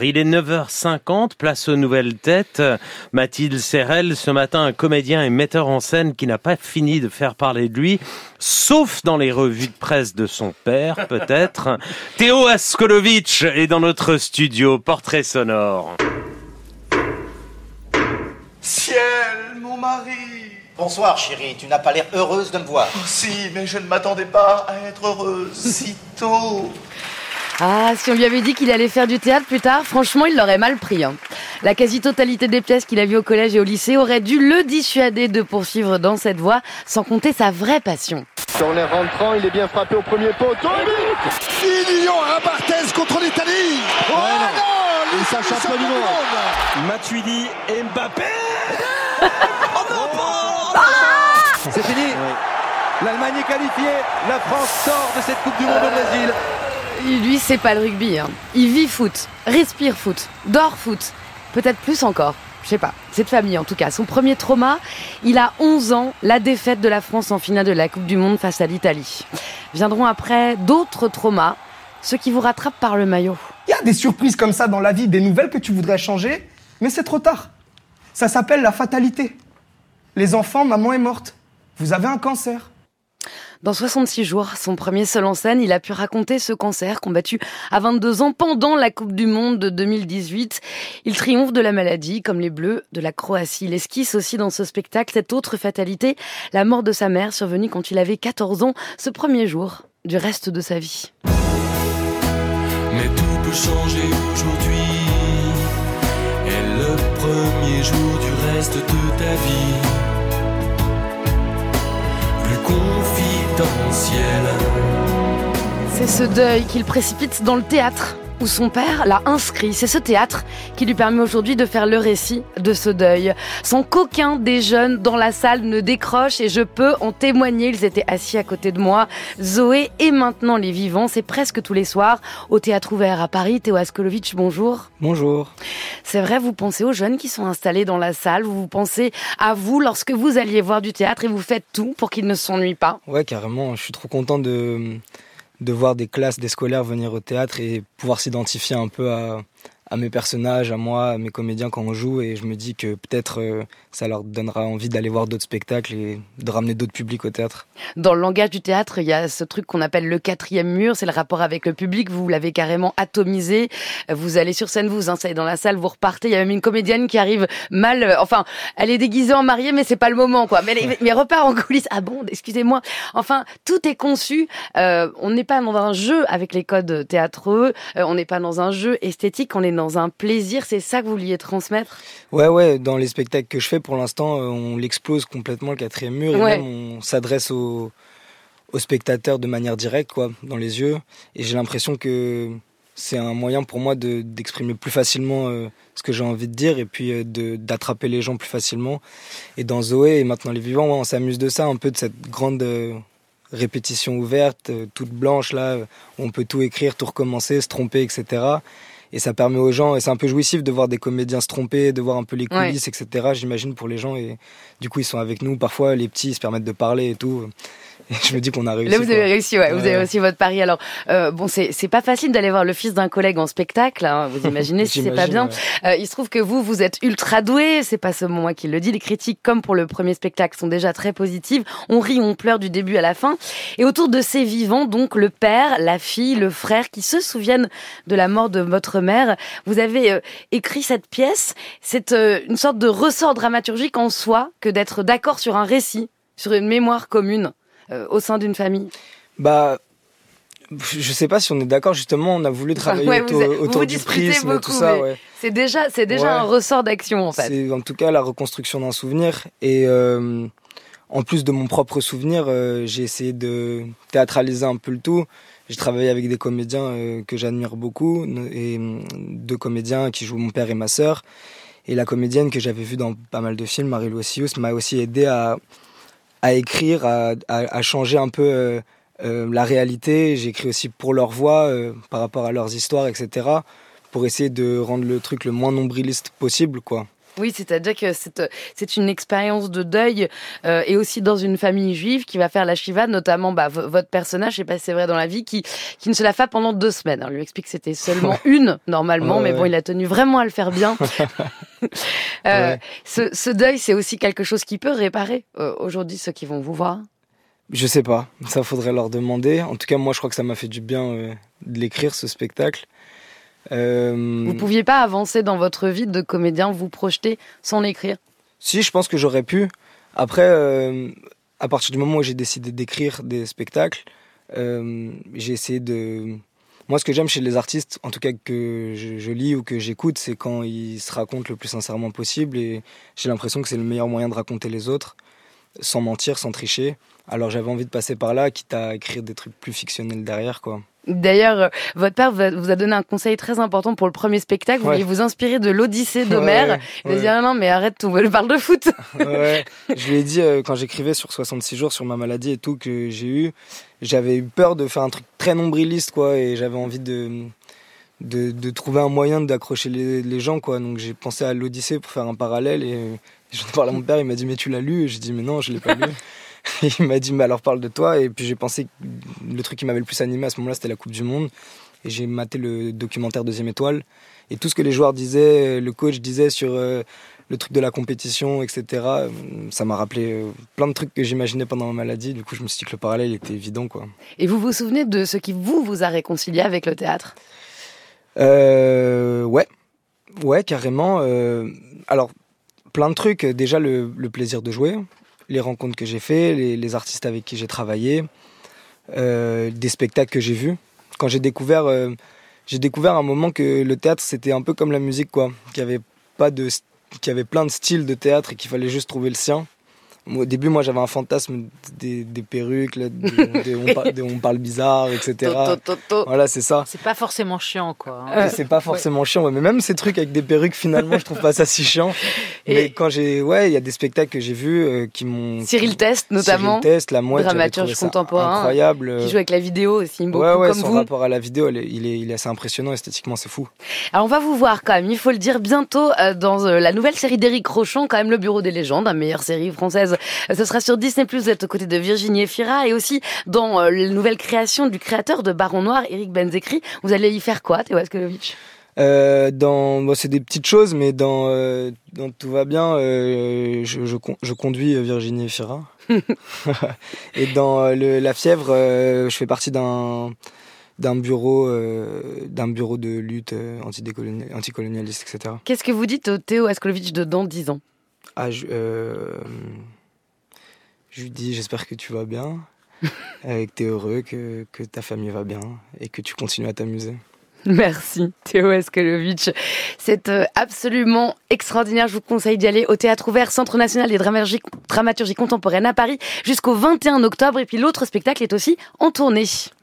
Il est 9h50, place aux nouvelles têtes. Mathilde Serrel, ce matin, un comédien et metteur en scène qui n'a pas fini de faire parler de lui, sauf dans les revues de presse de son père, peut-être. Théo Askolovitch est dans notre studio, portrait sonore. Ciel, mon mari Bonsoir chérie, tu n'as pas l'air heureuse de me voir. Oh, Si, mais je ne m'attendais pas à être heureuse si tôt. Ah, si on lui avait dit qu'il allait faire du théâtre plus tard, franchement, il l'aurait mal pris. hein. La quasi-totalité des pièces qu'il a vues au collège et au lycée aurait dû le dissuader de poursuivre dans cette voie, sans compter sa vraie passion. Sur l'air rentrant, il est bien frappé au premier poteau. Million à Barthez contre l'Italie. Oh non, Et ça champion du monde. Matuidi, Mbappé. C'est fini. L'Allemagne est qualifiée. La France sort de cette Coupe du Monde au Brésil. Lui, c'est pas le rugby. hein. Il vit foot, respire foot, dort foot. Peut-être plus encore. Je sais pas. Cette famille, en tout cas. Son premier trauma, il a 11 ans, la défaite de la France en finale de la Coupe du Monde face à l'Italie. Viendront après d'autres traumas, ceux qui vous rattrapent par le maillot. Il y a des surprises comme ça dans la vie, des nouvelles que tu voudrais changer, mais c'est trop tard. Ça s'appelle la fatalité. Les enfants, maman est morte. Vous avez un cancer. Dans 66 jours, son premier seul en scène, il a pu raconter ce cancer combattu à 22 ans pendant la Coupe du Monde de 2018. Il triomphe de la maladie, comme les Bleus de la Croatie. Il esquisse aussi dans ce spectacle cette autre fatalité, la mort de sa mère survenue quand il avait 14 ans, ce premier jour du reste de sa vie. Mais tout peut changer aujourd'hui. Le premier jour du reste de ta vie. Plus C'est ce deuil qu'il précipite dans le théâtre où son père l'a inscrit. C'est ce théâtre qui lui permet aujourd'hui de faire le récit de ce deuil. Sans qu'aucun des jeunes dans la salle ne décroche et je peux en témoigner. Ils étaient assis à côté de moi. Zoé et maintenant les vivants. C'est presque tous les soirs au théâtre ouvert à Paris. Théo Askolovitch, bonjour. Bonjour. C'est vrai, vous pensez aux jeunes qui sont installés dans la salle. Vous pensez à vous lorsque vous alliez voir du théâtre et vous faites tout pour qu'ils ne s'ennuient pas. Ouais, carrément. Je suis trop content de, de voir des classes, des scolaires venir au théâtre et pouvoir s'identifier un peu à, à mes personnages, à moi, à mes comédiens quand on joue. Et je me dis que peut-être euh, ça leur donnera envie d'aller voir d'autres spectacles et de ramener d'autres publics au théâtre. Dans le langage du théâtre, il y a ce truc qu'on appelle le quatrième mur, c'est le rapport avec le public, vous l'avez carrément atomisé, vous allez sur scène, vous vous installez dans la salle, vous repartez, il y a même une comédienne qui arrive mal, euh, enfin, elle est déguisée en mariée, mais c'est pas le moment, quoi. Mais elle, repart en coulisses, ah bon, excusez-moi. Enfin, tout est conçu, euh, on n'est pas dans un jeu avec les codes théâtreux, on n'est pas dans un jeu esthétique, on est dans un plaisir, c'est ça que vous vouliez transmettre? Ouais, ouais, dans les spectacles que je fais pour l'instant, euh, on l'explose complètement le quatrième mur et Ouais. même on s'adresse aux, aux spectateurs de manière directe, quoi, dans les yeux. Et j'ai l'impression que c'est un moyen pour moi de- d'exprimer plus facilement euh, ce que j'ai envie de dire et puis euh, d'attraper les gens plus facilement. Et dans Zoé et maintenant les vivants, ouais, on s'amuse de ça, un peu de cette grande euh, répétition ouverte, toute blanche là, où on peut tout écrire, tout recommencer, se tromper, etc. Et ça permet aux gens, et c'est un peu jouissif de voir des comédiens se tromper, de voir un peu les Ouais. coulisses, etc. J'imagine pour les gens. Et du coup, ils sont avec nous. Parfois, les petits ils se permettent de parler et tout. Et je me dis qu'on a réussi. Là, vous quoi. avez réussi, ouais, vous Ouais, avez ouais. réussi votre pari. Alors, euh, bon, c'est pas facile d'aller voir le fils d'un collègue en spectacle. hein, vous imaginez si c'est pas bien. ouais. Euh, il se trouve que vous, vous êtes ultra doué. C'est pas seulement moi qui le dis. Les critiques, comme pour le premier spectacle, sont déjà très positives. On rit, on pleure du début à la fin. Et autour de ces vivants, donc le père, la fille, le frère, qui se souviennent de la mort de votre mère, vous avez euh, écrit cette pièce. C'est euh, une sorte de ressort dramaturgique en soi que d'être d'accord sur un récit, sur une mémoire commune euh, au sein d'une famille. Bah, je sais pas si on est d'accord. Justement, on a voulu travailler Ouais, autour, vous autour vous du prisme, beaucoup, tout ça. Ouais. C'est déjà, c'est déjà Ouais. un ressort d'action en fait. C'est en tout cas la reconstruction d'un souvenir. Et euh, en plus de mon propre souvenir, euh, j'ai essayé de théâtraliser un peu le tout. J'ai travaillé avec des comédiens euh, que j'admire beaucoup, et euh, deux comédiens qui jouent mon père et ma sœur. Et la comédienne que j'avais vue dans pas mal de films, Marie-Lou m'a aussi aidé à, écrire, à, changer un peu euh, euh, la réalité. J'ai écrit aussi pour leur voix, par rapport à leurs histoires, etc. Pour essayer de rendre le truc le moins nombriliste possible, quoi. Oui, c'est-à-dire que c'est une expérience de deuil euh, et aussi dans une famille juive qui va faire la shiva, notamment bah, votre personnage, je sais pas si c'est vrai dans la vie, qui qui ne se la fait pendant deux semaines. On lui explique que c'était seulement une normalement, mais bon, il a tenu vraiment à le faire bien. euh, ce, ce, deuil, c'est aussi quelque chose qui peut réparer euh, aujourd'hui ceux qui vont vous voir. Je sais pas, ça faudrait leur demander. En tout cas, moi, je crois que ça m'a fait du bien de l'écrire ce spectacle. Euh... Vous pouviez pas avancer dans votre vie de comédien, vous projeter sans l'écrire? Si, je pense que j'aurais pu. Après, euh, à partir du moment où j'ai décidé d'écrire des spectacles, euh, j'ai essayé de. Moi, ce que j'aime chez les artistes, en tout cas que je, je lis ou que j'écoute, c'est quand ils se racontent le plus sincèrement possible. Et j'ai l'impression que c'est le meilleur moyen de raconter les autres, sans mentir, sans tricher. Alors j'avais envie de passer par là, quitte à écrire des trucs plus fictionnels derrière, quoi. D'ailleurs, euh, votre père vous a donné un conseil très important pour le premier spectacle. Vous vouliez vous inspirer de l'Odyssée d'Homère. Il a dit ah non, mais arrête, tout, le parle de foot. ouais. Je lui ai dit euh, quand j'écrivais sur 66 jours sur ma maladie et tout que j'ai eu, j'avais eu peur de faire un truc très nombriliste, quoi, et j'avais envie de, de, de trouver un moyen d'accrocher les, les, gens, quoi. Donc j'ai pensé à l'Odyssée pour faire un parallèle et j'en ai parlé à mon père. Il m'a dit mais tu l'as lu? Et J'ai dit mais non, je l'ai pas lu. il m'a dit, mais alors parle de toi. Et puis j'ai pensé que le truc qui m'avait le plus animé à ce moment-là, c'était la Coupe du Monde. Et j'ai maté le documentaire Deuxième Étoile. Et tout ce que les joueurs disaient, le coach disait sur euh, le truc de la compétition, etc., euh, ça m'a rappelé euh, plein de trucs que j'imaginais pendant ma maladie. Du coup, je me suis dit que le parallèle était évident. Quoi. Et vous vous souvenez de ce qui vous, vous a réconcilié avec le théâtre? Euh, Ouais. Ouais, carrément. alors, plein de trucs. Déjà, le, le plaisir de jouer les rencontres que j'ai fait, les, artistes avec qui j'ai travaillé, euh, des spectacles que j'ai vus. Quand j'ai découvert, euh, j'ai découvert un moment que le théâtre c'était un peu comme la musique quoi, qu'il y avait pas de, qu'il y avait plein de styles de théâtre et qu'il fallait juste trouver le sien. Au début, moi, j'avais un fantasme des, des perruques, là, on parle, des, on parle bizarre, etc. Voilà, c'est ça. C'est pas forcément chiant, quoi. Hein. C'est pas forcément ouais. chiant, ouais. mais même ces trucs avec des perruques, finalement, je trouve pas ça si chiant. Et mais quand j'ai, ouais, il y a des spectacles que j'ai vus euh, qui m'ont. Cyril Test, notamment. Cyril Test, la mouette, dramaturge contemporain, incroyable. Qui joue avec la vidéo aussi, beaucoup ouais, ouais, comme son vous. rapport à la vidéo, il est, il est assez impressionnant esthétiquement, c'est fou. Alors, on va vous voir quand même. Il faut le dire bientôt euh, dans euh, la nouvelle série d'Éric Rochon, quand même le Bureau des légendes, la meilleure série française. Ce sera sur Disney+, vous êtes aux côtés de Virginie Efira et aussi dans euh, la nouvelle création du créateur de Baron Noir, Eric Benzekri. Vous allez y faire quoi, Théo Askelovitch euh, dans bon, c'est des petites choses mais dans, euh, dans tout va bien euh, je, je, je, conduis Virginie Efira. Et dans le, la fièvre je fais partie d'un d'un bureau d'un bureau de lutte anticolonialiste etc qu'est-ce que vous dites au Théo Askelovitch de dans 10 ans? Ah, je, je lui dis j'espère que tu vas bien, euh, que tu es heureux, que, que, ta famille va bien et que tu continues à t'amuser. Merci Théo Eskelovitch. C'est euh, absolument extraordinaire. Je vous conseille d'y aller au Théâtre Ouvert, Centre National des Dramaturgies, Dramaturgie Contemporaine à Paris jusqu'au 21 octobre. Et puis l'autre spectacle est aussi en tournée.